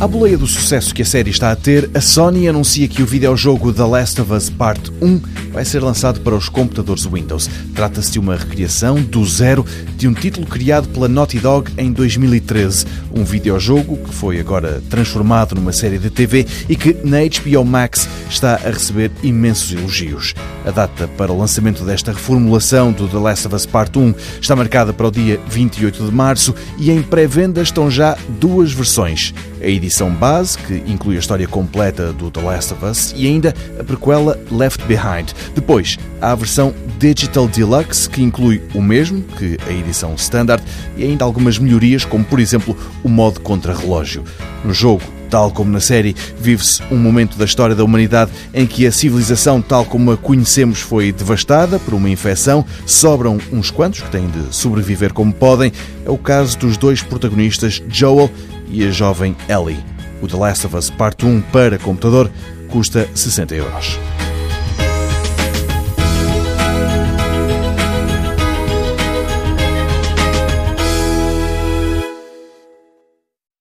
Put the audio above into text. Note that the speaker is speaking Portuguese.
À boleia do sucesso que a série está a ter, a Sony anuncia que o videojogo The Last of Us Part 1 vai ser lançado para os computadores Windows. Trata-se de uma recriação do zero de um título criado pela Naughty Dog em 2013. Um videojogo que foi agora transformado numa série de TV e que na HBO Max está a receber imensos elogios. A data para o lançamento desta reformulação do The Last of Us Part 1 está marcada para o dia 28 de março e em pré-venda estão já duas versões a edição base, que inclui a história completa do The Last of Us, e ainda a prequela Left Behind. Depois, há a versão Digital Deluxe, que inclui o mesmo que a edição Standard, e ainda algumas melhorias, como por exemplo o modo contra-relógio. No jogo, tal como na série, vive-se um momento da história da humanidade em que a civilização, tal como a conhecemos, foi devastada por uma infecção. Sobram uns quantos que têm de sobreviver como podem. É o caso dos dois protagonistas, Joel e a jovem Ellie. O The Last of Us Part 1 para computador custa 60 euros.